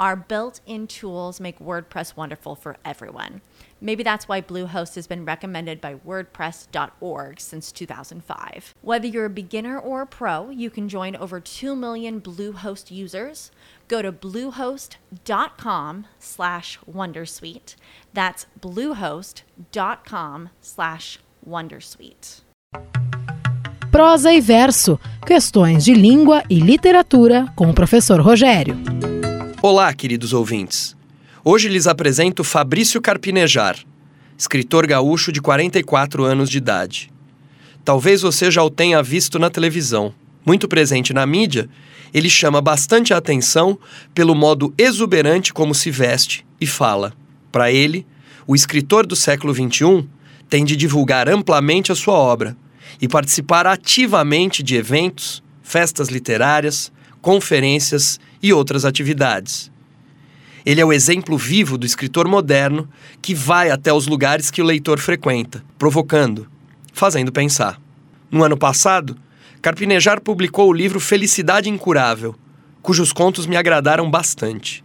Our built in tools make WordPress wonderful for everyone. Maybe that's why Bluehost has been recommended by WordPress.org since 2005. Whether you're a beginner or a pro, you can join over 2 million Bluehost users. Go to bluehost.com slash Wondersuite. That's bluehost.com slash Wondersuite. Prosa e verso, questões de língua e literatura com o professor Rogério. Olá, queridos ouvintes. Hoje lhes apresento Fabrício Carpinejar, escritor gaúcho de 44 anos de idade. Talvez você já o tenha visto na televisão. Muito presente na mídia, ele chama bastante a atenção pelo modo exuberante como se veste e fala. Para ele, o escritor do século XXI tem de divulgar amplamente a sua obra e participar ativamente de eventos, festas literárias, conferências e outras atividades. Ele é o exemplo vivo do escritor moderno que vai até os lugares que o leitor frequenta, provocando, fazendo pensar. No ano passado, Carpinejar publicou o livro Felicidade Incurável, cujos contos me agradaram bastante.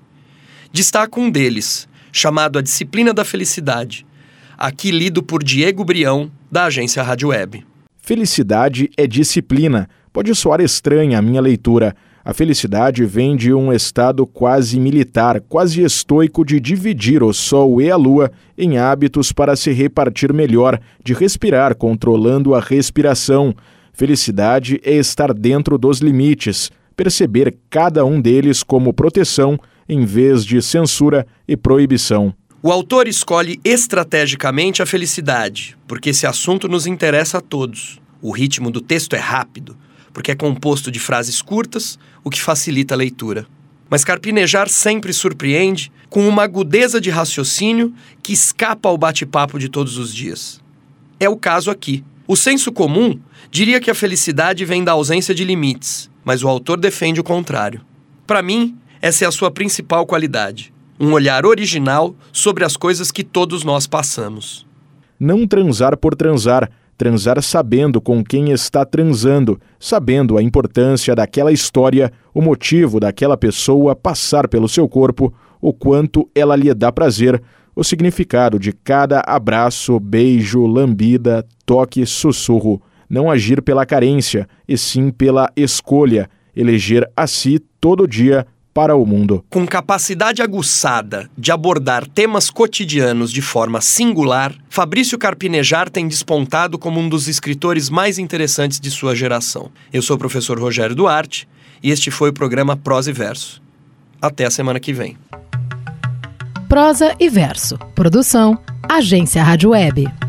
Destaco um deles, chamado A Disciplina da Felicidade, aqui lido por Diego Brião, da agência Rádio Web. Felicidade é disciplina. Pode soar estranha a minha leitura. A felicidade vem de um estado quase militar, quase estoico de dividir o sol e a lua em hábitos para se repartir melhor, de respirar controlando a respiração. Felicidade é estar dentro dos limites, perceber cada um deles como proteção em vez de censura e proibição. O autor escolhe estrategicamente a felicidade, porque esse assunto nos interessa a todos. O ritmo do texto é rápido, porque é composto de frases curtas, o que facilita a leitura. Mas Carpinejar sempre surpreende com uma agudeza de raciocínio que escapa ao bate-papo de todos os dias. É o caso aqui. O senso comum diria que a felicidade vem da ausência de limites, mas o autor defende o contrário. Para mim, essa é a sua principal qualidade um olhar original sobre as coisas que todos nós passamos. Não transar por transar, transar sabendo com quem está transando, sabendo a importância daquela história, o motivo daquela pessoa passar pelo seu corpo, o quanto ela lhe dá prazer, o significado de cada abraço, beijo, lambida, toque, sussurro. Não agir pela carência, e sim pela escolha, eleger a si todo dia para o mundo. Com capacidade aguçada de abordar temas cotidianos de forma singular, Fabrício Carpinejar tem despontado como um dos escritores mais interessantes de sua geração. Eu sou o professor Rogério Duarte e este foi o programa Prosa e Verso. Até a semana que vem. Prosa e Verso. Produção: Agência Rádio Web.